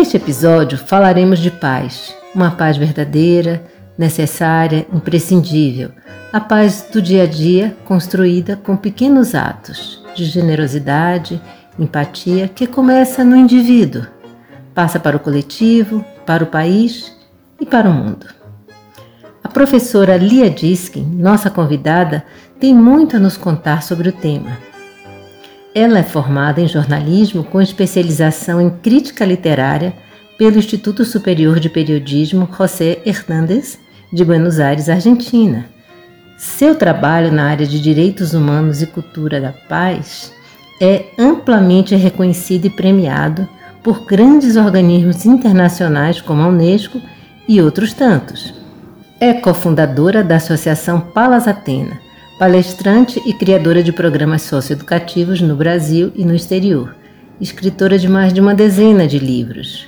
Neste episódio falaremos de paz, uma paz verdadeira, necessária, imprescindível, a paz do dia a dia construída com pequenos atos de generosidade, empatia que começa no indivíduo, passa para o coletivo, para o país e para o mundo. A professora Lia Diskin, nossa convidada, tem muito a nos contar sobre o tema. Ela é formada em jornalismo com especialização em crítica literária pelo Instituto Superior de Periodismo José Hernández, de Buenos Aires, Argentina. Seu trabalho na área de direitos humanos e cultura da paz é amplamente reconhecido e premiado por grandes organismos internacionais como a Unesco e outros tantos. É cofundadora da Associação Palas Atena, palestrante e criadora de programas socioeducativos no Brasil e no exterior, escritora de mais de uma dezena de livros.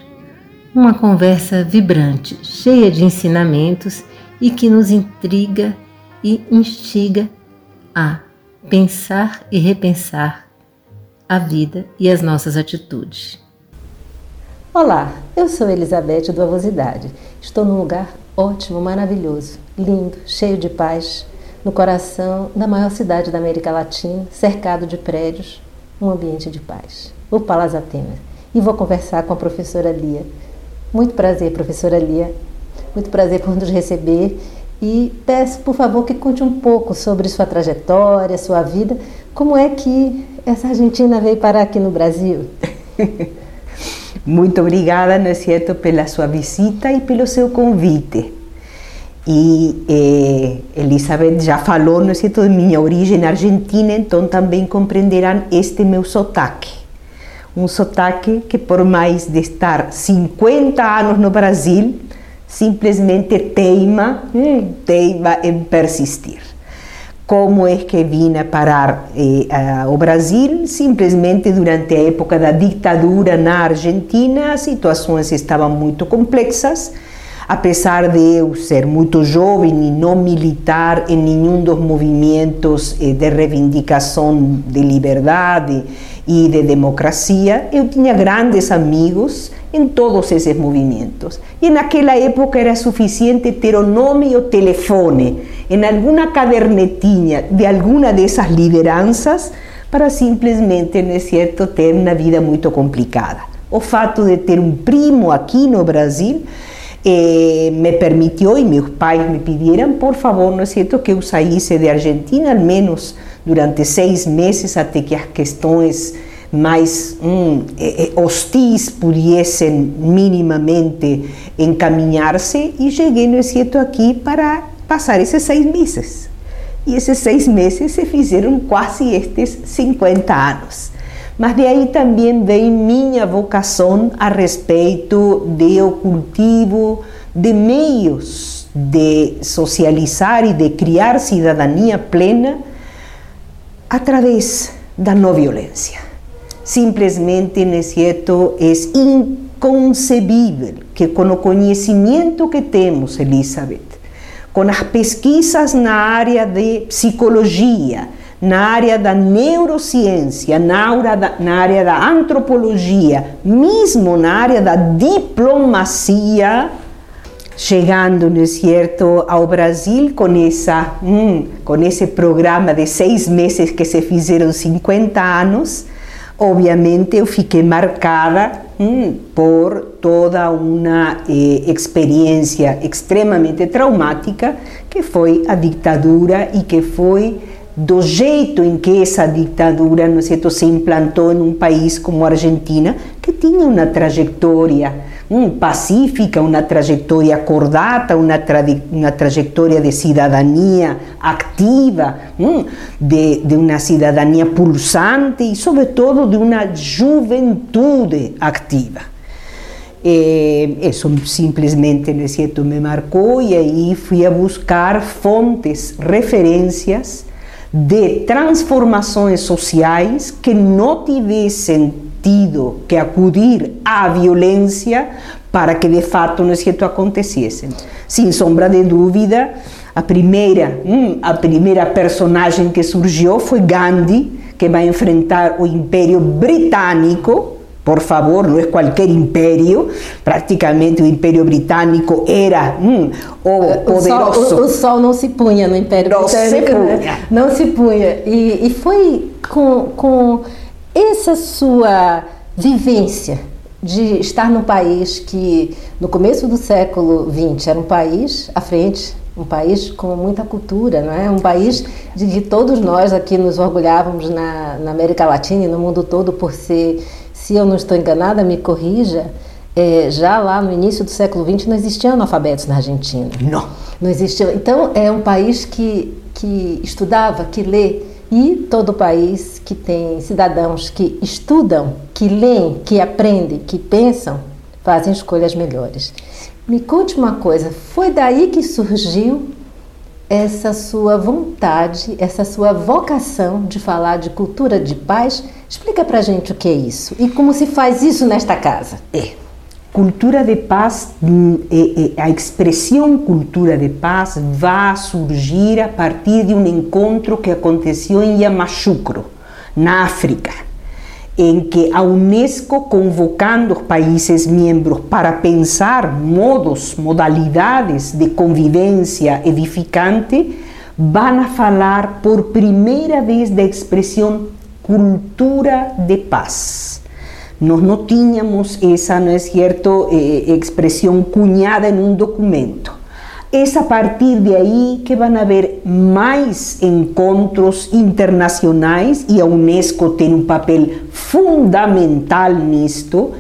Uma conversa vibrante, cheia de ensinamentos e que nos intriga e instiga a pensar e repensar a vida e as nossas atitudes. Olá, eu sou Elizabeth do Avosidade. Estou num lugar ótimo, maravilhoso, lindo, cheio de paz, no coração da maior cidade da América Latina, cercado de prédios, um ambiente de paz, o Palas Atenas. E vou conversar com a professora Lia. Muito prazer, professora Lia. Muito prazer por nos receber e peço, por favor, que conte um pouco sobre sua trajetória, sua vida. Como é que essa Argentina veio parar aqui no Brasil? Muito obrigada, não é certo, pela sua visita e pelo seu convite. E eh, Elizabeth já falou, não certo, de minha origem argentina, então também compreenderão este meu sotaque. Um sotaque que, por mais de estar 50 anos no Brasil, simplesmente teima, teima em persistir. Como é que vim a parar eh, ao Brasil? Simplesmente durante a época da ditadura na Argentina, as situações estavam muito complexas. Apesar de eu ser muito jovem e não militar em nenhum dos movimentos eh, de reivindicação de liberdade e de democracia, eu tinha grandes amigos em todos esses movimentos. E naquela época era suficiente ter o nome e o telefone em alguma cadernetinha de alguma dessas lideranças para simplesmente, não é certo, ter uma vida muito complicada. O fato de ter um primo aqui no Brasil eh, me permitiu e meus pais me pediram, por favor, não é certo, que eu saísse de Argentina, ao menos durante seis meses, até que as questões mais hum, hostis pudessem minimamente encaminhar-se e cheguei, no é certo, aqui para passar esses seis meses. E esses seis meses se fizeram quase estes 50 anos. Mas de aí também vem minha vocação a respeito do cultivo de meios de socializar e de criar cidadania plena através da não violência. Simplesmente, certo, é inconcebível que com o conhecimento que temos, Elizabeth, com as pesquisas na área de psicologia, na área da neurociência, na área da, na área da antropologia, mesmo na área da diplomacia, chegando, não é certo, ao Brasil com, essa, hum, com esse programa de seis meses que se fizeram 50 anos, obviamente eu fiquei marcada hum, por toda uma eh, experiência extremamente traumática que foi a ditadura e que foi do jeito em que essa ditadura não se implantou em um país como Argentina, que tinha uma trajetória um, pacífica, uma trajetória acordada, uma, tra uma de cidadania ativa, um, de, de uma cidadania pulsante e, sobretudo, de uma juventude ativa. E, isso simplesmente, não é certo, me marcou e aí fui a buscar fontes, referências de transformações sociais que não tivessem tido que acudir à violência para que de fato não certo acontecessem. Sem sombra de dúvida, a primeira, hum, a primeira personagem que surgiu foi Gandhi, que vai enfrentar o Império Britânico por favor, não é qualquer império, praticamente o Império Britânico era hum, o poderoso. O sol, o, o sol, não se punha no Império não Britânico. Se né? punha. Não se punha. E, e foi com, com essa sua vivência de estar num país que no começo do século XX era um país à frente, um país com muita cultura, não é? Um país de que todos nós aqui nos orgulhávamos na, na América Latina e no mundo todo por ser se eu não estou enganada, me corrija, é, já lá no início do século XX não existiam analfabetos na Argentina. Não. Não existia. Então, é um país que, que estudava, que lê, e todo país que tem cidadãos que estudam, que leem, que aprendem, que pensam, fazem escolhas melhores. Me conte uma coisa, foi daí que surgiu essa sua vontade, essa sua vocação de falar de cultura de paz? Explica pra gente o que é isso e como se faz isso nesta casa. É. Cultura de paz, é, é, a expressão cultura de paz vai surgir a partir de um encontro que aconteceu em Yamoussoukro, na África, em que a Unesco convocando países membros para pensar modos, modalidades de convivência edificante, vão falar por primeira vez da expressão cultura de paz. Nós não tínhamos essa, não é certo, eh, expressão cunhada em um documento. É a partir de aí que vão haver mais encontros internacionais e a Unesco tem um papel fundamental nisto,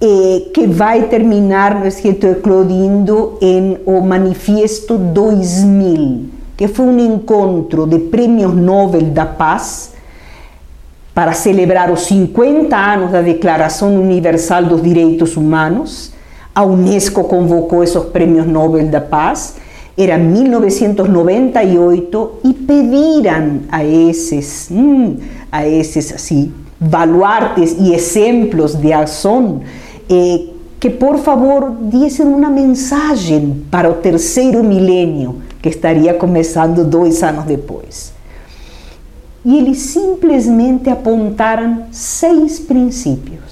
eh, que vai terminar, não é certo, eclodindo em o Manifesto 2000, que foi um encontro de prêmios Nobel da Paz para celebrar os 50 anos da Declaração Universal dos Direitos Humanos. A Unesco convocou esses prêmios Nobel da Paz, era 1998, e pediram a esses, hum, a esses assim, baluartes e exemplos de ação eh, que, por favor, dessem uma mensagem para o terceiro milênio, que estaria começando dois anos depois e eles simplesmente apontaram seis princípios.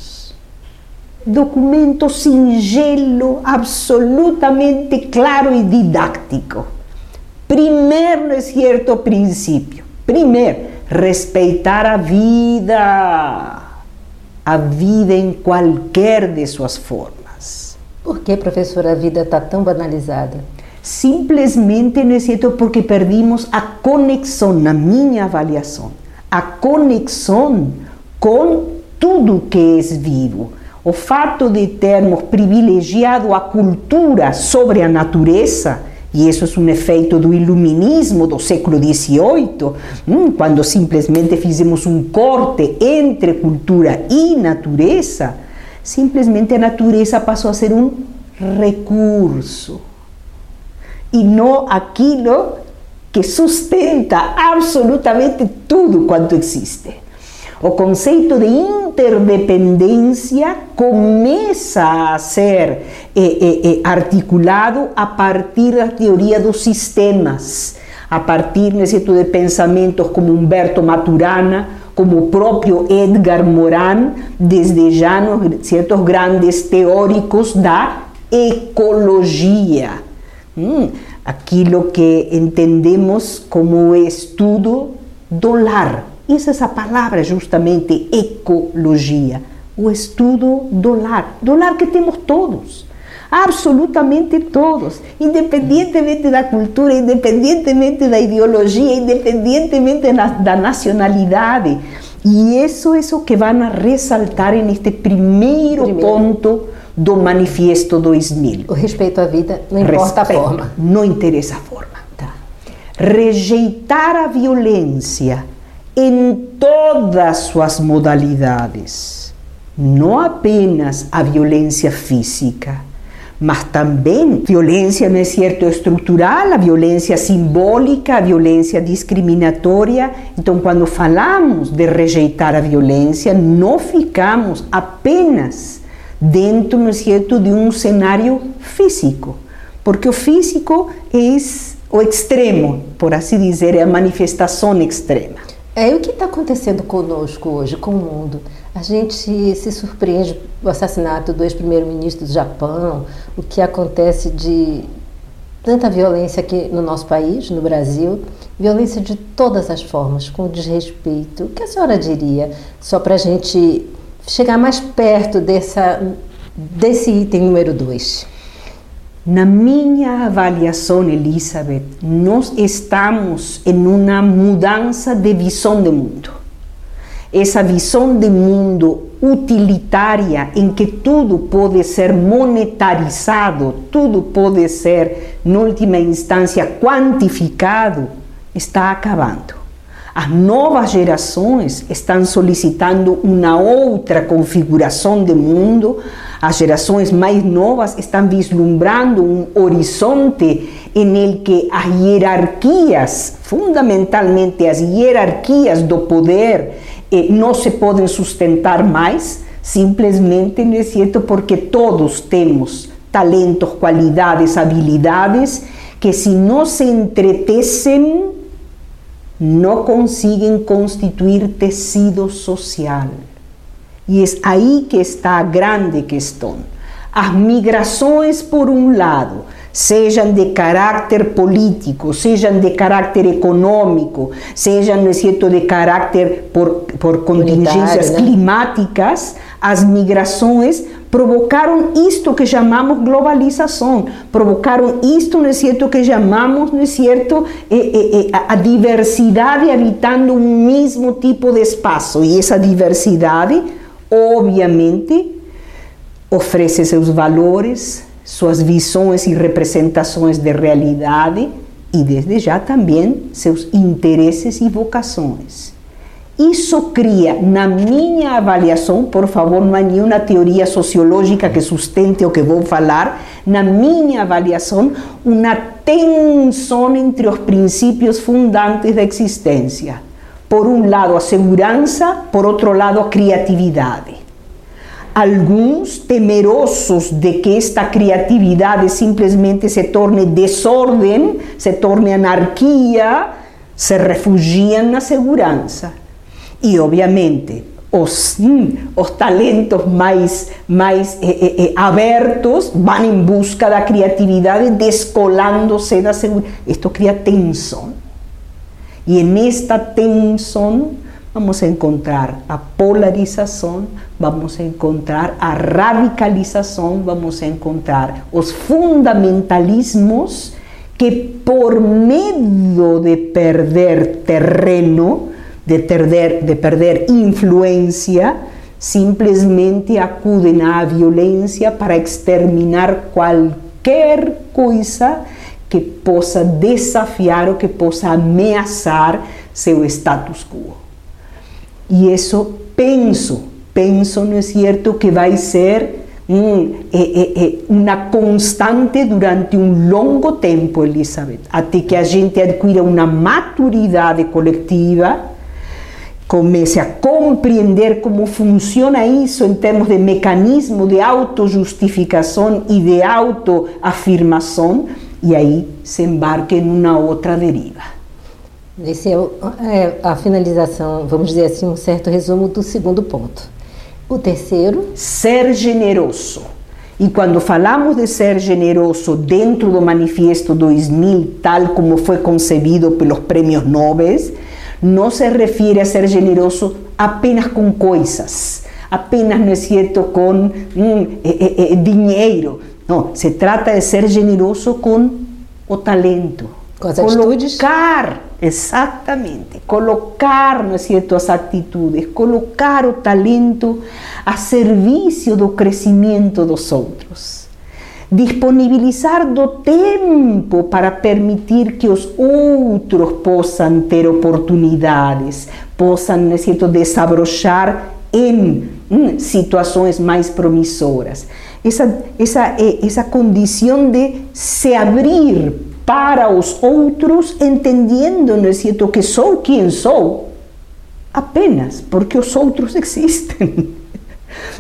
Documento singelo, absolutamente claro e didático. Primeiro, é certo princípio. Primeiro, respeitar a vida. A vida em qualquer de suas formas. Por que, professora, a vida está tão banalizada? simplesmente necessito porque perdimos a conexão, na minha avaliação, a conexão com tudo que é vivo. O fato de termos privilegiado a cultura sobre a natureza, e isso é um efeito do iluminismo do século XVIII, quando simplesmente fizemos um corte entre cultura e natureza, simplesmente a natureza passou a ser um recurso e não aquilo que sustenta absolutamente tudo quanto existe. O conceito de interdependência começa a ser eh, eh, eh, articulado a partir da teoria dos sistemas, a partir de pensamentos como Humberto Maturana, como o próprio Edgar Morin, desde já nos certos grandes teóricos da ecologia hum, aquilo que entendemos como estudo do lar. Isso essa palavra justamente ecologia, o estudo do lar, do lar que temos todos. absolutamente todos, independientemente da cultura, independientemente da ideologia, independientemente da nacionalidade. E isso é o que vão ressaltar neste primeiro, primeiro. ponto do Manifesto 2000. O respeito à vida, não importa respeito, a forma. Não interessa a forma. Tá. Rejeitar a violência em todas suas modalidades, não apenas a violência física, mas também violência, não é certo, estrutural, a violência simbólica, a violência discriminatória. Então, quando falamos de rejeitar a violência, não ficamos apenas dentro, não é certo, de um cenário físico, porque o físico é o extremo, por assim dizer, é a manifestação extrema. É o que está acontecendo conosco hoje, com o mundo. A gente se surpreende o assassinato do ex-primeiro-ministro do Japão, o que acontece de tanta violência aqui no nosso país, no Brasil, violência de todas as formas, com desrespeito. O que a senhora diria, só para a gente chegar mais perto dessa, desse item número dois? Na minha avaliação, Elizabeth, nós estamos em uma mudança de visão de mundo essa visão de mundo utilitária em que tudo pode ser monetarizado, tudo pode ser, na última instância, quantificado, está acabando. As novas gerações estão solicitando uma outra configuração de mundo. As gerações mais novas estão vislumbrando um horizonte em que as hierarquias, fundamentalmente as hierarquias do poder, eh, não se podem sustentar mais, simplesmente, não é certo? Porque todos temos talentos, qualidades, habilidades que, se não se entretecem, não conseguem constituir tecido social. E é aí que está a grande questão. As migrações, por um lado, sejam de caráter político, sejam de caráter econômico, sejam, no é de caráter por, por contingências né? climáticas, as migrações provocaram isto que chamamos globalização, provocaram isto, no é certo, que chamamos, no é certo, a diversidade habitando um mesmo tipo de espaço. E essa diversidade, obviamente, oferece seus valores, suas visões e representações de realidade e, desde já, também seus interesses e vocações. Isso cria, na minha avaliação, por favor, não há nenhuma teoria sociológica que sustente o que vou falar, na minha avaliação, uma tensão entre os princípios fundantes da existência. Por um lado, a segurança, por outro lado, a criatividade alguns temerosos de que esta criatividade simplesmente se torne desordem, se torne anarquia, se refugiam na segurança. E, obviamente, os, os talentos mais, mais eh, eh, eh, vão em busca da criatividade, descolando-se da segurança. Isto cria tensão. E nesta tensão, vamos a encontrar a polarização, vamos a encontrar a radicalização, vamos a encontrar os fundamentalismos que por medo de perder terreno, de perder, de perder influência, simplesmente acudem à violência para exterminar qualquer coisa que possa desafiar ou que possa ameaçar seu status quo. E isso penso, penso, não é certo, que vai ser um, constante durante um longo tempo, Elizabeth, até que a gente adquira uma maturidade coletiva, comece a compreender como funciona isso em termos de mecanismo de autojustificação e de autoafirmação, e aí se embarque em uma outra deriva. Esse é, é, a finalização, vamos dizer assim, um certo resumo do segundo ponto. O terceiro? Ser generoso. E quando falamos de ser generoso dentro do Manifesto 2000, tal como foi concebido pelos prêmios Nobel, não se refere a ser generoso apenas com coisas, apenas, não é certo, com hum, é, é, é, dinheiro. Não, se trata de ser generoso com o talento. Com as atitudes? Colocar, exatamente, colocar, não é certo, as atitudes, colocar o talento a serviço do crescimento dos outros. Disponibilizar do tempo para permitir que os outros possam ter oportunidades, possam, não é certo, desabrochar em hum, situações mais promissoras. Essa, essa, essa condição de se abrir para os outros, entendendo, não é certo, que sou quem sou, apenas porque os outros existem.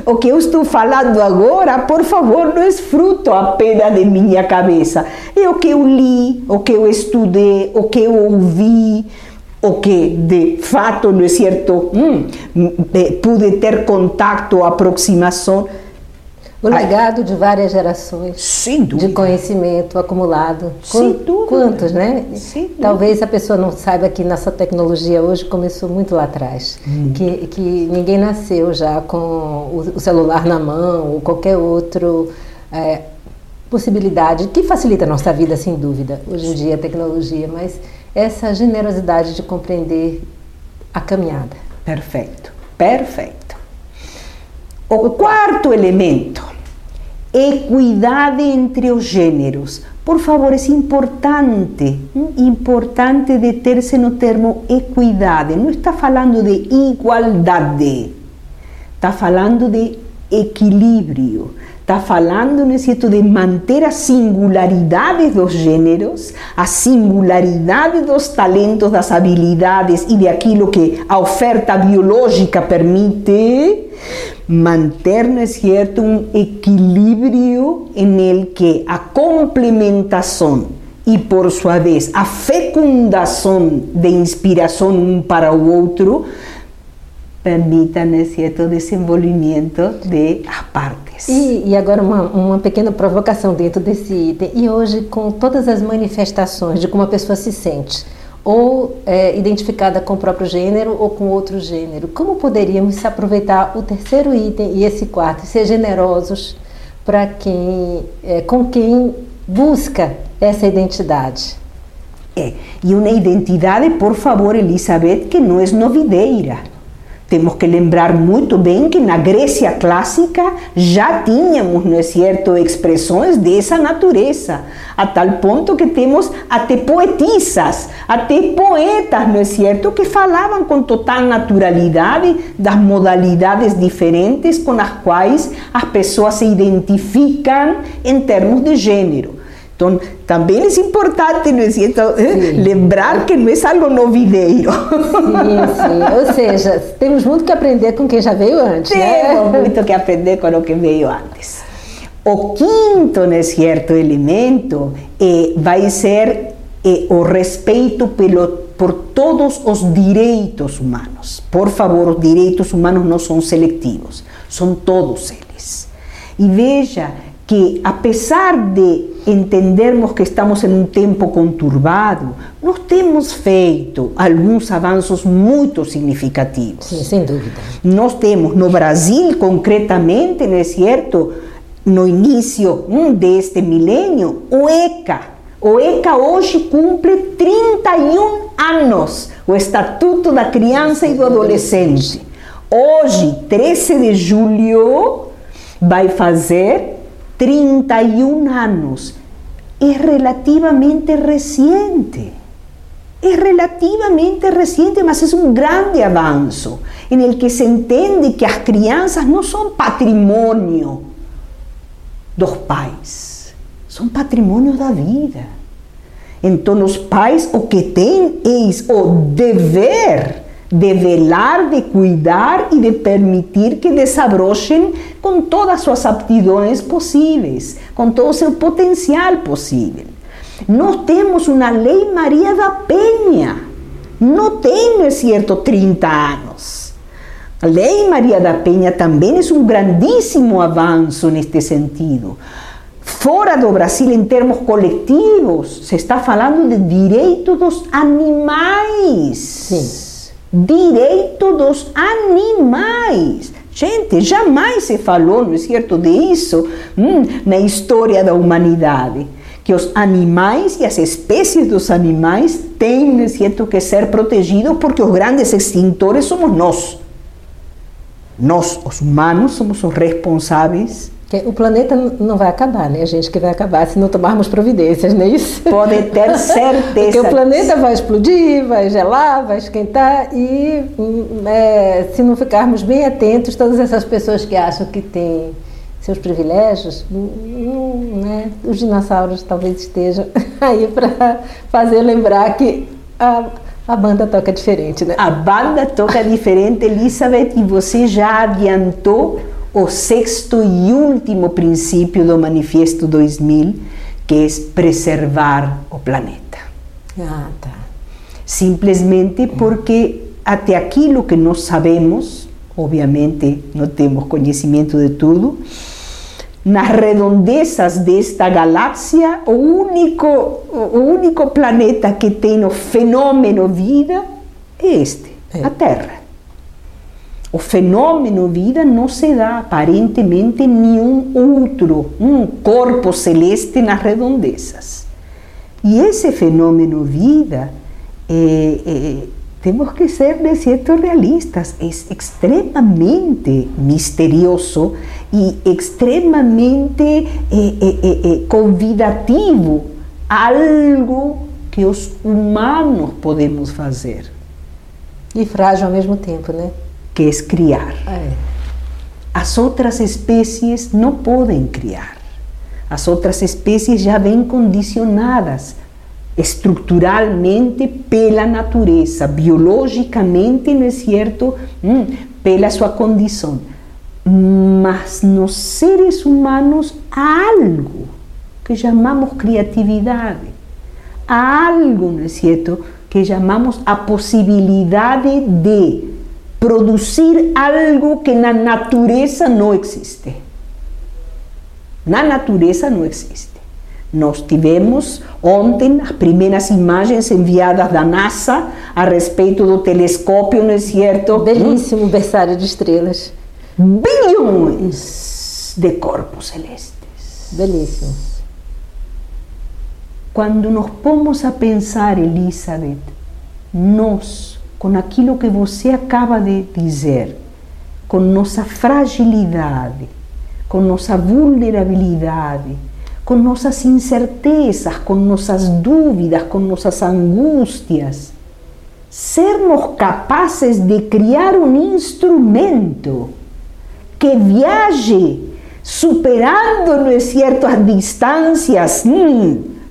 O que eu estou falando agora, por favor, não é fruto apenas de minha cabeça. É o que eu li, o que eu estudei, o que eu ouvi, o que de fato, não é certo, hum, pude ter contato, aproximação o legado de várias gerações de conhecimento acumulado. Sem dúvida. Quantos, né? Sem Talvez a pessoa não saiba que nossa tecnologia hoje começou muito lá atrás. Hum. Que, que ninguém nasceu já com o, celular na mão ou qualquer outra é, possibilidade que facilita a nossa vida, sem dúvida. Hoje em dia a tecnologia, mas essa generosidade de compreender a caminhada. Perfeito, perfeito. O quarto elemento equidade entre os gêneros. Por favor, é importante, importante deter-se no termo equidade. Não está falando de igualdade, está falando de equilíbrio. Está falando, não é certo, de manter a singularidade dos gêneros, a singularidade dos talentos, das habilidades e de aquilo que a oferta biológica permite, manter, ¿no es cierto?, un equilibrio en el que a complementación y por su vez a fecundación de inspiración un para o otro permita, ¿no es cierto?, desenvolvimento de as partes. E, e agora uma, uma pequena provocação dentro desse item. E hoje, com todas as manifestações de como a pessoa se sente, ou é, identificada com o próprio gênero ou com outro gênero. Como poderíamos aproveitar o terceiro item e esse quarto, ser generosos para quem, é, com quem busca essa identidade? É, e uma identidade, por favor, Elizabeth, que não é novideira temos que lembrar muito bem que na Grécia clássica já tínhamos, não é certo, expressões dessa natureza, a tal ponto que temos até poetisas, até poetas, não é certo, que falavam com total naturalidade das modalidades diferentes com as quais as pessoas se identificam em termos de gênero. Também é importante não é então, lembrar que não é algo novideiro. Sim, sim. Ou seja, temos muito que aprender com quem já veio antes. Temos né? muito que aprender com o que veio antes. O quinto, não é certo, elemento é, vai ser é, o respeito pelo, por todos os direitos humanos. Por favor, os direitos humanos não são seletivos, são todos eles. E veja que, apesar de entendermos que estamos em um tempo conturbado, nós temos feito alguns avanços muito significativos. Sim, sem dúvida. Nós temos no Brasil, concretamente, não é certo, no início deste milênio, o ECA. O ECA hoje cumpre 31 anos, o Estatuto da Criança e do Adolescente. Hoje, 13 de julho, vai fazer 31 años, es relativamente reciente. Es relativamente reciente, mas es un grande avance en el que se entiende que las crianzas no son patrimonio dos pais, son patrimonio da vida. Entonces, os pais o que têm o dever de velar, de cuidar e de permitir que desabrochem com todas as suas aptidões possíveis, com todo o seu potencial possível. Nós temos uma lei Maria da Penha, não tem, não é certo, 30 anos. A lei Maria da Penha também é um grandíssimo avanço neste sentido. Fora do Brasil, em termos coletivos, se está falando de direito dos animais. Direito dos animais. Gente, jamais se falou, não é certo, disso hum, na história da humanidade. Que os animais e as espécies dos animais têm, não é certo, que ser protegidos porque os grandes extintores somos nós. Nós, os humanos, somos os responsáveis o planeta não vai acabar, né? A gente que vai acabar se não tomarmos providências, não é isso? Pode ter certeza. Porque o planeta vai explodir, vai gelar, vai esquentar e hum, é, se não ficarmos bem atentos, todas essas pessoas que acham que têm seus privilégios, hum, hum, né? os dinossauros talvez estejam aí para fazer lembrar que a, a banda toca diferente, né? A banda toca diferente, Elizabeth, e você já adiantou o sexto e último princípio do Manifesto 2000, que é preservar o planeta. Ah, tá. Simplesmente porque até aquilo que nós sabemos, obviamente não temos conhecimento de tudo, nas redondezas desta galáxia, o único, o único planeta que tem o fenômeno vida é este, é. a Terra. O fenômeno vida não se dá aparentemente nenhum outro, um corpo celeste nas redondezas. E esse fenômeno vida, é, é, temos que ser, de certo, realistas, é extremamente misterioso e extremamente convidativo, algo que os humanos podemos fazer. E frágil ao mesmo tempo, né? que es criar. Las otras especies no pueden criar. Las otras especies ya ven condicionadas estructuralmente pela naturaleza, biológicamente, ¿no es cierto?, mm, pela su condición. Mas los seres humanos há algo que llamamos creatividad, há algo, ¿no es cierto?, que llamamos a posibilidad de producir algo que na natureza não existe. Na natureza não existe. Nós tivemos ontem as primeiras imagens enviadas da NASA a respeito do telescópio, não é certo? Belíssimo berçário de estrelas. Bilhões de corpos celestes. Belíssimo. Quando nos pomos a pensar, Elizabeth, nós com aquilo que você acaba de dizer, com nossa fragilidade, com nossa vulnerabilidade, com nossas incertezas, com nossas dúvidas, com nossas angústias, sermos capazes de criar um instrumento que viaje superando, não é certo,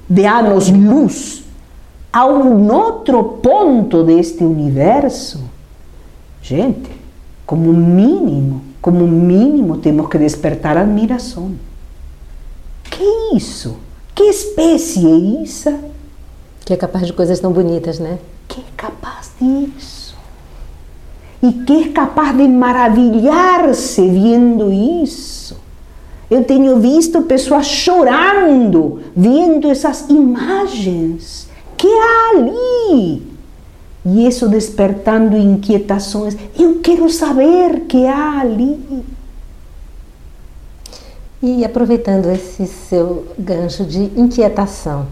de anos-luz a um outro ponto deste universo, gente, como mínimo, como mínimo temos que despertar admiração. Que é isso? Que espécie é essa? Que é capaz de coisas tão bonitas, né? Que é capaz disso. E que é capaz de maravilhar-se vendo isso. Eu tenho visto pessoas chorando vendo essas imagens que há ali? E isso despertando inquietações. Eu quero saber que há ali. E aproveitando esse seu gancho de inquietação,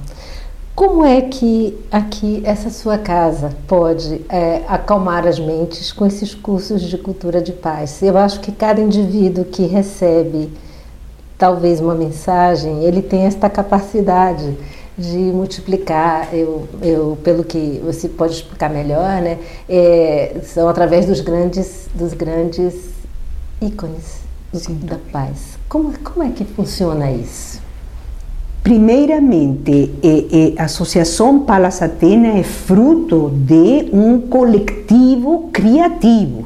como é que aqui essa sua casa pode é, acalmar as mentes com esses cursos de cultura de paz? Eu acho que cada indivíduo que recebe talvez uma mensagem, ele tem esta capacidade de multiplicar, eu, eu, pelo que você pode explicar melhor, né, é, são através dos grandes, dos grandes ícones Sim. da paz. Como, como é que funciona isso? Primeiramente, é, é, a Associação Palas Atena é fruto de um coletivo criativo.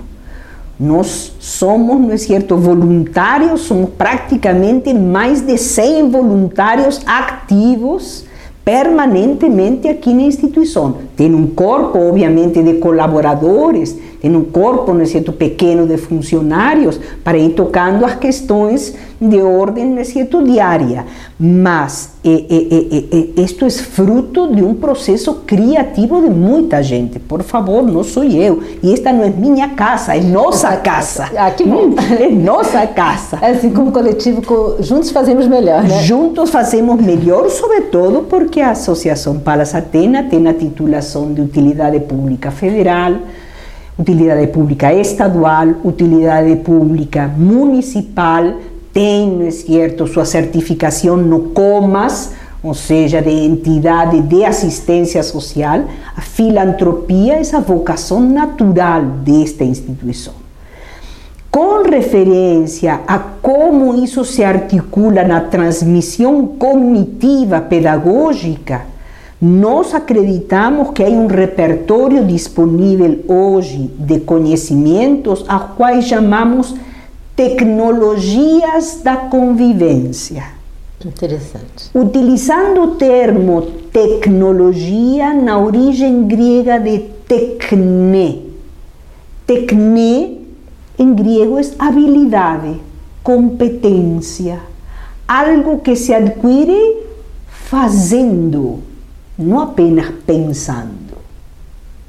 Nós somos, não é certo, voluntários, somos praticamente mais de 100 voluntários ativos permanentemente aqui na instituição. Tem um corpo, obviamente, de colaboradores, tem um corpo, não é certo, pequeno de funcionários para ir tocando as questões de ordem, não é certo, diária. Mas isto é fruto de um processo criativo de muita gente. Por favor, não sou eu. E esta não é minha casa, é nossa casa. Ah, que bom. É nossa casa. É assim como coletivo, juntos fazemos melhor, né? Juntos fazemos melhor, sobretudo porque a Associação Palas Atena tem a titulação de utilidade pública federal, utilidad pública estadual, utilidad pública municipal, tem, ¿no es cierto?, su certificación no comas, o sea, de entidad de asistencia social, a filantropía es a vocación natural de esta institución. Con referencia a cómo eso se articula en la transmisión cognitiva pedagógica, nós acreditamos que há um repertório disponível hoje de conhecimentos, a quais chamamos tecnologias da convivência. Interessante. Utilizando o termo tecnologia na origem grega de tecne. Tecne, em grego, é habilidade, competência, algo que se adquire fazendo, não apenas pensando,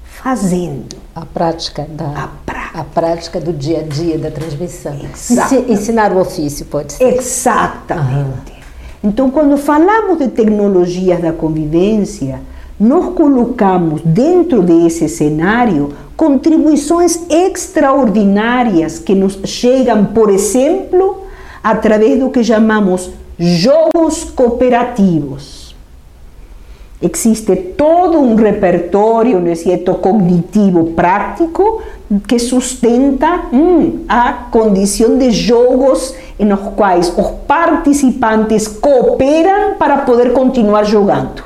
fazendo. A prática da a prática. a prática do dia a dia da transmissão. Exatamente. Ensinar o ofício pode ser. Exatamente. Então, quando falamos de tecnologias da convivência, nós colocamos dentro desse cenário contribuições extraordinárias que nos chegam, por exemplo, através do que chamamos jogos cooperativos Existe todo repertório não é certo, cognitivo prático que sustenta hum, a condição de jogos nos quais os participantes cooperam para poder continuar jogando.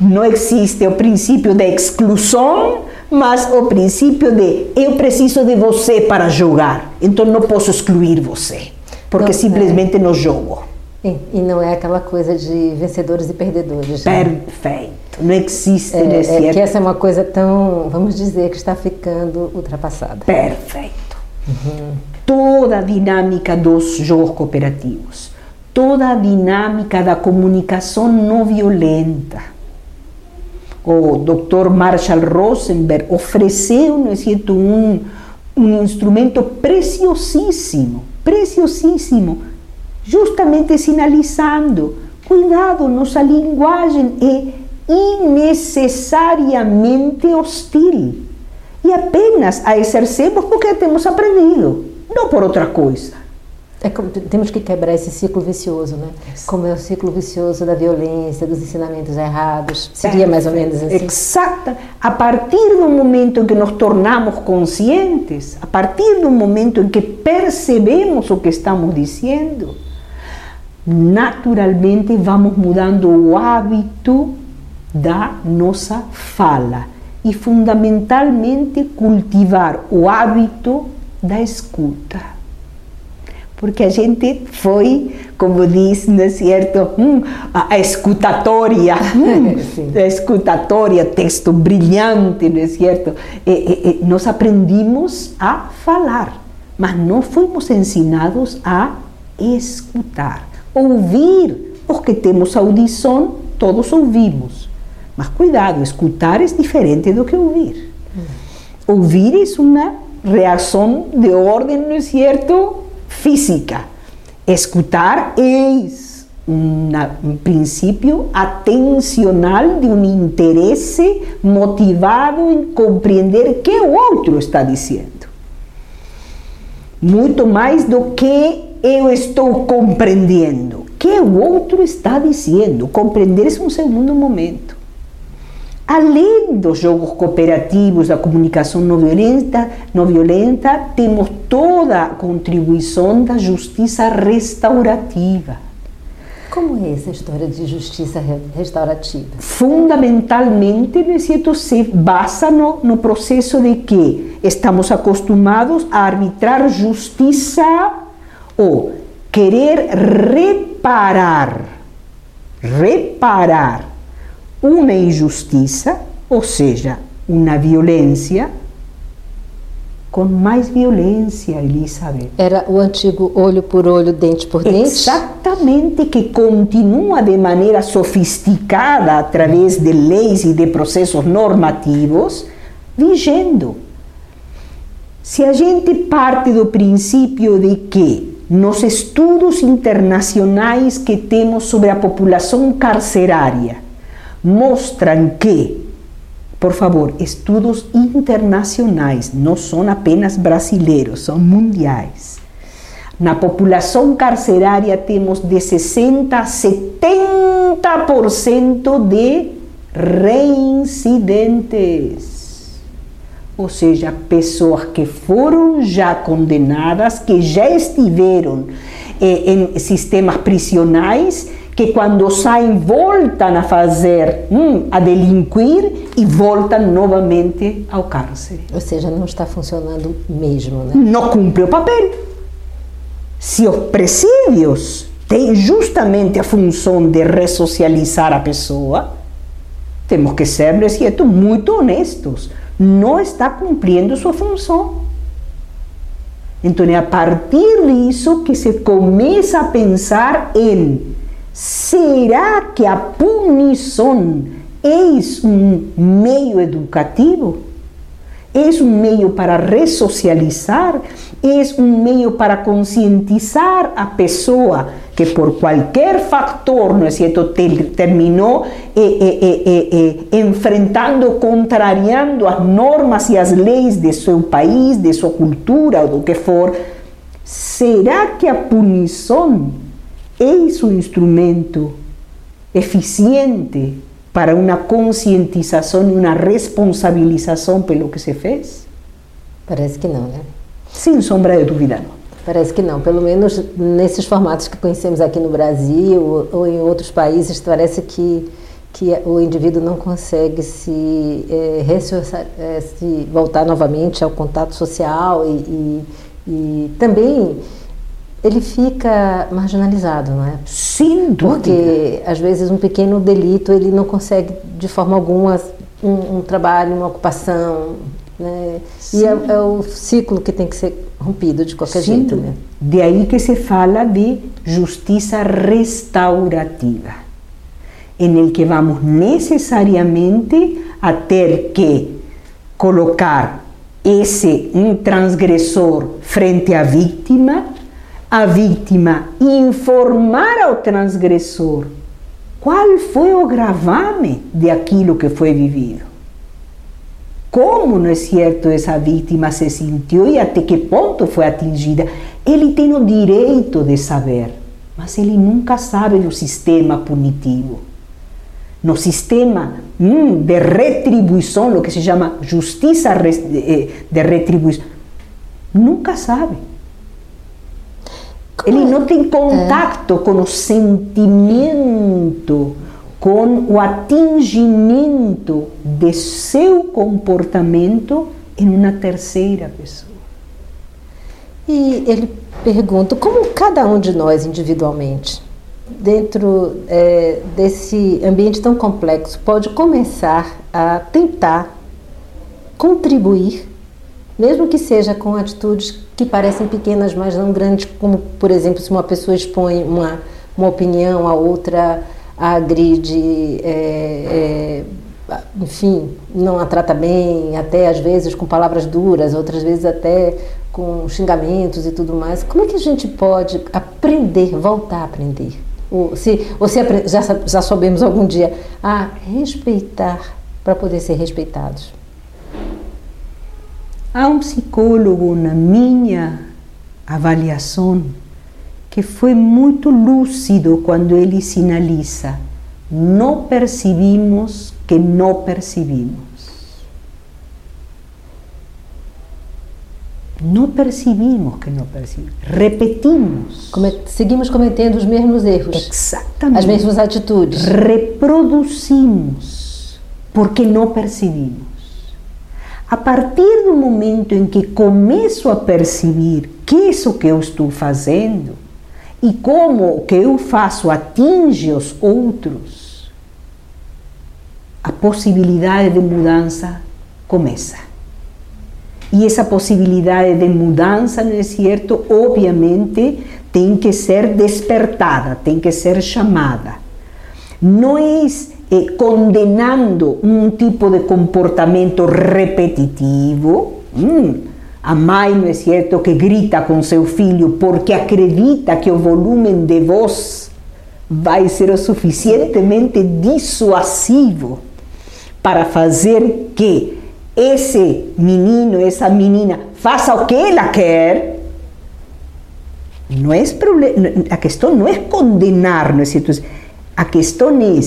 Não existe o princípio da exclusão, mas o princípio de eu preciso de você para jogar, então não posso excluir você, porque não, simplesmente não jogo. E não é aquela coisa de vencedores e perdedores. Né? Perfeito. Não existe é, nesse... É que essa é uma coisa tão, vamos dizer, que está ficando ultrapassada. Perfeito. Uhum. Toda a dinâmica dos jogos cooperativos, toda a dinâmica da comunicação não violenta. O Dr. Marshall Rosenberg ofereceu, não é um, um instrumento preciosíssimo, preciosíssimo, justamente sinalizando: cuidado, nossa linguagem é innecessariamente hostil e apenas a exercemos porque temos aprendido, não por outra coisa. É como, temos que quebrar esse ciclo vicioso, né? Como é o ciclo vicioso da violência, dos ensinamentos errados. Seria mais ou menos assim. Exata. A partir do momento em que nos tornamos conscientes, a partir do momento em que percebemos o que estamos dizendo, naturalmente vamos mudando o hábito da nossa fala e fundamentalmente cultivar o hábito da escuta. Porque a gente foi, como diz, não é certo? Hum, a escutatória, hum, a escutatória, texto brilhante, não é certo? E, e, e nós aprendimos a falar, mas não fomos ensinados a escutar ouvir, porque temos audição, todos ouvimos. Mas cuidado, escutar é diferente do que ouvir. Ouvir é uma reação de ordem, não é certo, física. Escutar é um princípio atencional de um interesse motivado compreender o que o outro está dizendo. Muito mais do que eu estou compreendendo. O que o outro está dizendo? Compreender é um segundo momento. Além dos jogos cooperativos, da comunicação não violenta, não violenta, temos toda a contribuição da justiça restaurativa. Como é essa história de justiça restaurativa? Fundamentalmente, necessito se basa no, no processo de que estamos acostumados a arbitrar justiça o querer reparar, reparar uma injustiça, ou seja, uma violência, com mais violência, Elizabeth. Era o antigo olho por olho, dente por dente? Exatamente, que continua de maneira sofisticada através de leis e de processos normativos, vigendo. Se a gente parte do princípio de que nos estudos internacionais que temos sobre a população carcerária mostram que por favor, estudos internacionais, não são apenas brasileiros, são mundiais. Na população carcerária temos de 60 a 70% de reincidentes. Ou seja, pessoas que foram já condenadas, que já estiveram eh, em sistemas prisionais que quando saem voltam a fazer, hum, a delinquir e voltam novamente ao cárcere. Ou seja, não está funcionando mesmo, né? Não cumpre o papel. Se os presídios têm justamente a função de ressocializar a pessoa, temos que ser, é certo, muito honestos. Não está cumprindo sua função. É a partir disso que se começa a pensar em Será que a punição é um meio educativo? es un medio para resocializar, es un medio para conscientizar a pessoa que por cualquier factor, ¿no es cierto?, terminó eh, eh, eh, enfrentando, contrariando las normas y las leyes de su país, de su cultura o do que for, será que a punição é um instrumento eficiente para uma conscientização uma responsabilização pelo que se fez? Parece que não, né? Sem sombra de dúvida, não. Parece que não. Pelo menos nesses formatos que conhecemos aqui no Brasil ou em outros países, parece que, que o indivíduo não consegue se, é, se voltar novamente ao contato social e, e, e também ele fica marginalizado, não é? Sem dúvida. Porque às vezes um pequeno delito ele não consegue de forma alguma um, um trabalho, uma ocupação, né? E é, é, o ciclo que tem que ser rompido de qualquer Sim. jeito, né? De aí que se fala de justiça restaurativa, em que vamos necessariamente a ter que colocar esse um transgressor frente à vítima a vítima informar ao transgressor qual foi o gravame de aquilo que foi vivido. Como, não é certo, essa vítima se sentiu e até que ponto foi atingida. Ele tem o direito de saber, mas ele nunca sabe no sistema punitivo. No sistema de retribuição, o que se chama justiça eh, de retribuição, nunca sabe. Ele não tem contato é. com o sentimento, com o atingimento de seu comportamento em uma terceira pessoa. E ele pergunta como cada um de nós individualmente, dentro é, desse ambiente tão complexo, pode começar a tentar contribuir, mesmo que seja com atitudes que parecem pequenas, mas não grandes, como, por exemplo, se uma pessoa expõe uma, uma opinião, a outra a agride, é, é, enfim, não a trata bem, até às vezes com palavras duras, outras vezes até com xingamentos e tudo mais. Como é que a gente pode aprender, voltar a aprender? Ou se, ou se já, já soubemos algum dia a respeitar para poder ser respeitados? Há um psicólogo na minha avaliação que foi muito lúcido quando ele sinaliza: não percebimos que não percebimos. Não percebimos que não percebemos. Repetimos. seguimos cometendo os mesmos erros. Exatamente. As mesmas atitudes. Reproduzimos porque não percebimos. A partir do momento em que começo a perceber que isso que eu estou fazendo e como o que eu faço atinge os outros, a possibilidade de mudança começa. E essa possibilidade de mudança, não é certo? Obviamente tem que ser despertada, tem que ser chamada. Não é eh, condenando um tipo de comportamento repetitivo. Hum, a mãe, não é certo, que grita com seu filho porque acredita que o volume de voz vai ser o suficientemente dissuasivo para fazer que esse menino, essa menina, faça o que ela quer. Não é problema, a questão não é condenar, não é certo? A questão é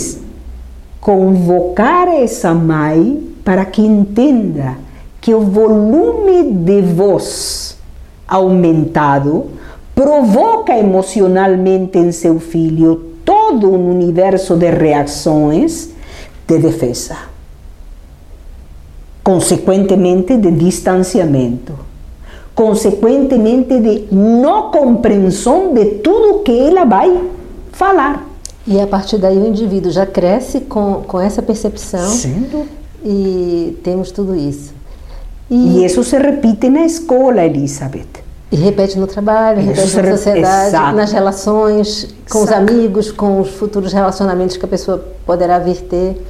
convocar essa mãe para que entenda que o volume de voz aumentado provoca emocionalmente em seu filho todo um universo de reações de defesa, consequentemente de distanciamento, consequentemente de não compreensão de tudo que ela vai falar. E a partir daí o indivíduo já cresce com, com essa percepção. Sendo. E temos tudo isso. E, e isso se repete na escola, Elizabeth. E repete no trabalho, repete na sociedade, Exato. nas relações, com Exato. os amigos, com os futuros relacionamentos que a pessoa poderá vir ter.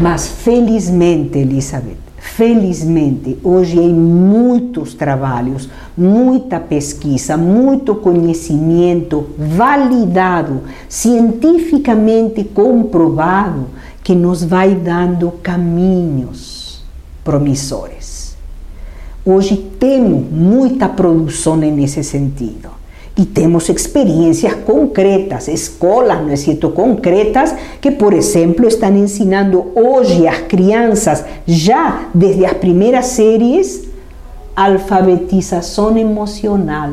Mas felizmente, Elizabeth, Felizmente, hoje em muitos trabalhos, muita pesquisa, muito conhecimento validado, cientificamente comprovado, que nos vai dando caminhos promissores. Hoje temos muita produção nesse sentido e temos experiências concretas, escolas, não é certo, concretas, que, por exemplo, estão ensinando hoje às crianças, já desde as primeiras séries, alfabetização emocional.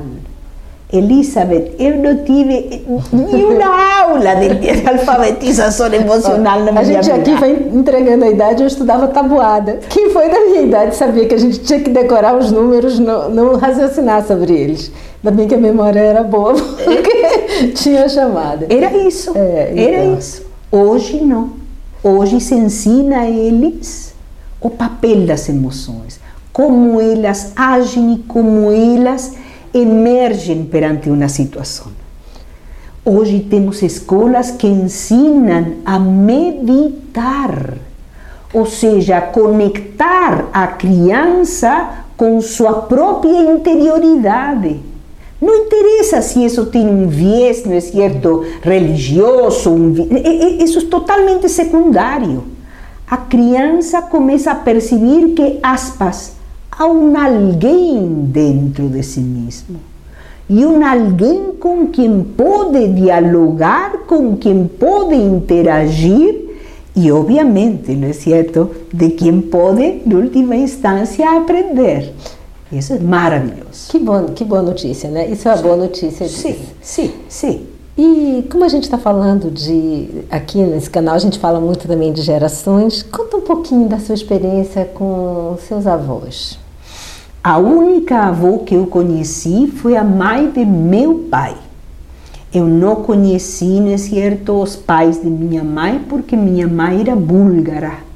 Elizabeth, eu não tive nenhuma aula de, alfabetização emocional na minha vida. A gente aqui vai entregando a idade, eu estudava tabuada. Quem foi da minha idade sabia que a gente tinha que decorar os números, não, não raciocinar sobre eles. Ainda bem que a memória era boa, porque tinha chamada. Era isso, é, então. era isso. Hoje não. Hoje se ensina a eles o papel das emoções, como elas agem e como elas emergem perante uma situação. Hoje temos escolas que ensinam a meditar, ou seja, a conectar a criança com sua própria interioridade. Não interessa se isso tem um viés, não é certo, religioso, um isso é totalmente secundário. A criança começa a perceber que, aspas, há um alguém dentro de si mesmo. E um alguém com quem pode dialogar, com quem pode interagir e, obviamente, não é certo, de quem pode, em última instância, aprender. Isso é maravilhoso. Que, bom, que boa notícia, né? Isso é uma boa notícia. Sim, sim, sim. E como a gente está falando de. Aqui nesse canal a gente fala muito também de gerações, conta um pouquinho da sua experiência com seus avós. A única avó que eu conheci foi a mãe de meu pai. Eu não conheci, não é certo, os pais de minha mãe, porque minha mãe era búlgara.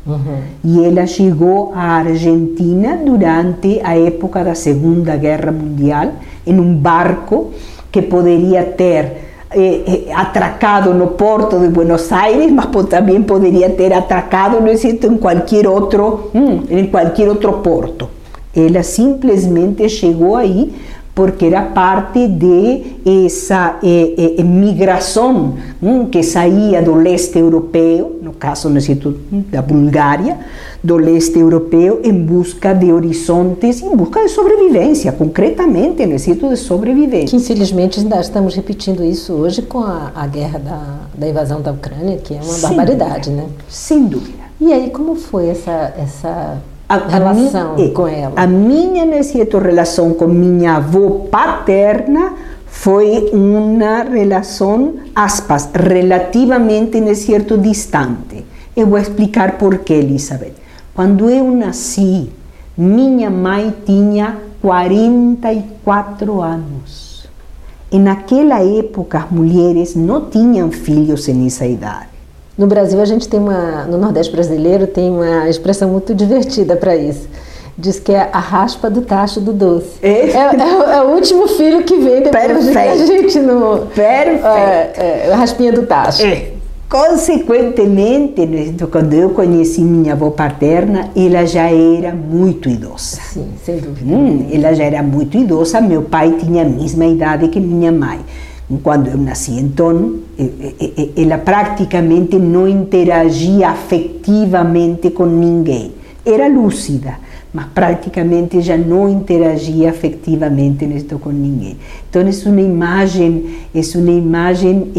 Y ella llegó a Argentina durante la época de la Segunda Guerra Mundial en un barco que podría ter eh, eh, atracado no porto de Buenos Aires, mas también podría ter atracado, no es cierto, en em cualquier otro, en em cualquier otro porto. Ella simplemente llegó ahí porque era parte de essa eh, eh, migração hum, que saía do leste europeu, no caso necessito, da Bulgária, do leste europeu, em busca de horizontes, em busca de sobrevivência, concretamente, necessito de sobrevivência. Que infelizmente ainda estamos repetindo isso hoje com a, a guerra da, da invasão da Ucrânia, que é uma Sem barbaridade, dúvida. né? Sem dúvida. E aí, como foi essa, essa a, relação a com ela? A minha necessito relação com minha avó paterna foi uma relação, aspas, relativamente certo distante. Eu vou explicar por que, Elizabeth. Quando eu nasci, minha mãe tinha 44 anos. E naquela época, as mulheres não tinham filhos nessa idade. No Brasil, a gente tem uma, no Nordeste brasileiro, tem uma expressão muito divertida para isso. diz que é a raspa do tacho do doce. É, é, é, é o último filho que vem depois Perfeito. a gente no... Perfeito. É, é, a raspinha do tacho. Consequentemente, quando eu conheci minha avó paterna, ela já era muito idosa. Sim, sem dúvida. Hum, ela já era muito idosa, meu pai tinha a mesma idade que minha mãe. Quando eu nasci, então, ela praticamente não interagia afetivamente com ninguém. Era lúcida, mas praticamente já não interagia afetivamente nisto com ninguém. Então é uma imagem, é uma imagem,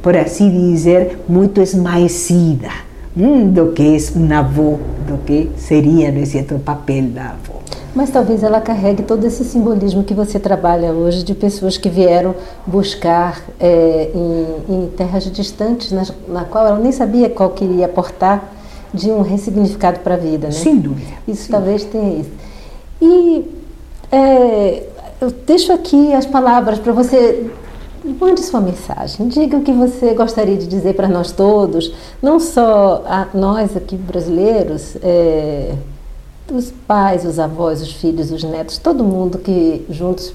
por assim dizer, muito esmaecida do que é uma avó, do que seria nesse o papel da avó. Mas talvez ela carregue todo esse simbolismo que você trabalha hoje de pessoas que vieram buscar é, em, em, terras distantes, na, na qual ela nem sabia qual queria aportar de um ressignificado para a vida, né? Sem dúvida. Isso Sem talvez tenha isso. E é, eu deixo aqui as palavras para você. Mande sua mensagem, diga o que você gostaria de dizer para nós todos, não só nós aqui brasileiros, é, os pais, os avós, os filhos, os netos, todo mundo que juntos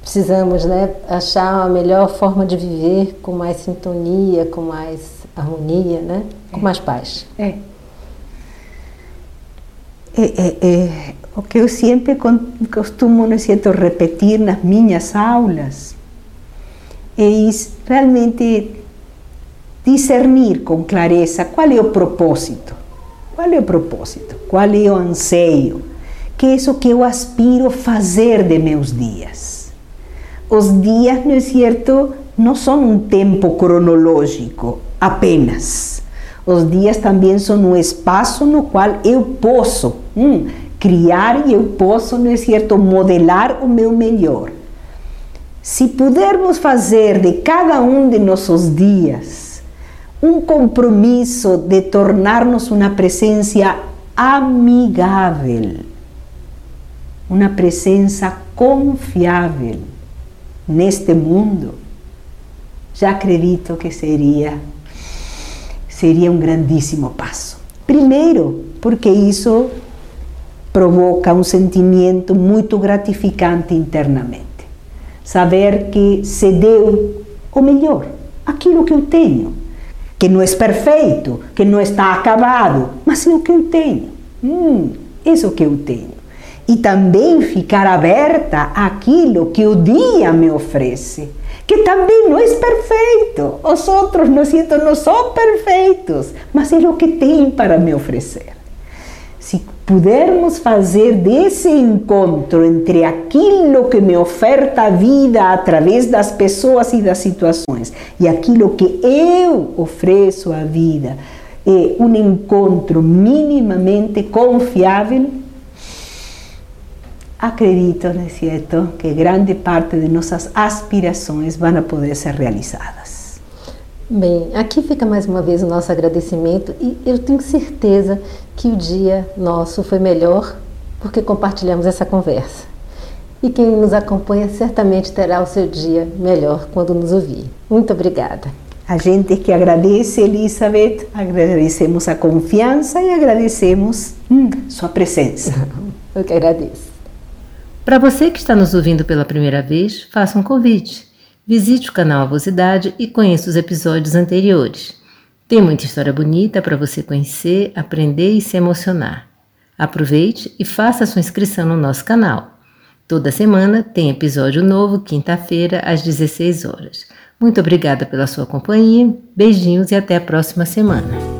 precisamos né, achar a melhor forma de viver com mais sintonia, com mais harmonia, né? com mais paz. É. É, é, é. O que eu sempre costumo não certo, repetir nas minhas aulas é realmente discernir com clareza qual é o propósito. Qual é o propósito? Qual é o anseio? Que é isso que eu aspiro fazer de meus dias? Os dias, não é certo, não são um tempo cronológico apenas. Os dias também são um espaço no qual eu posso hum, criar e eu posso, não é certo, modelar o meu melhor. Se pudermos fazer de cada um de nossos dias um compromisso de tornar-nos uma presença amigável, uma presença confiável neste mundo, já acredito que seria seria um grandíssimo passo. Primeiro, porque isso provoca um sentimento muito gratificante internamente. Saber que se deu o melhor, aquilo que eu tenho, que não é perfeito, que não está acabado, mas é o que eu tenho. Hum, isso que eu tenho. E também ficar aberta àquilo que o dia me oferece que também não é perfeito. Os outros, não sinto, não são perfeitos, mas é o que tem para me oferecer. Se pudermos fazer desse encontro entre aquilo que me oferta a vida através das pessoas e das situações e aquilo que eu ofereço à vida, é um encontro minimamente confiável, acredito, não que grande parte de nossas aspirações vão poder ser realizadas. Bem, aqui fica mais uma vez o nosso agradecimento e eu tenho certeza que o dia nosso foi melhor porque compartilhamos essa conversa. E quem nos acompanha certamente terá o seu dia melhor quando nos ouvir. Muito obrigada. A gente que agradece, Elizabeth, agradecemos a confiança e agradecemos hum, sua presença. Eu que agradeço. Para você que está nos ouvindo pela primeira vez, faça um convite. Visite o canal Avosidade e conheça os episódios anteriores. Tem muita história bonita para você conhecer, aprender e se emocionar. Aproveite e faça sua inscrição no nosso canal. Toda semana tem episódio novo, quinta-feira, às 16 horas. Muito obrigada pela sua companhia, beijinhos e até a próxima semana.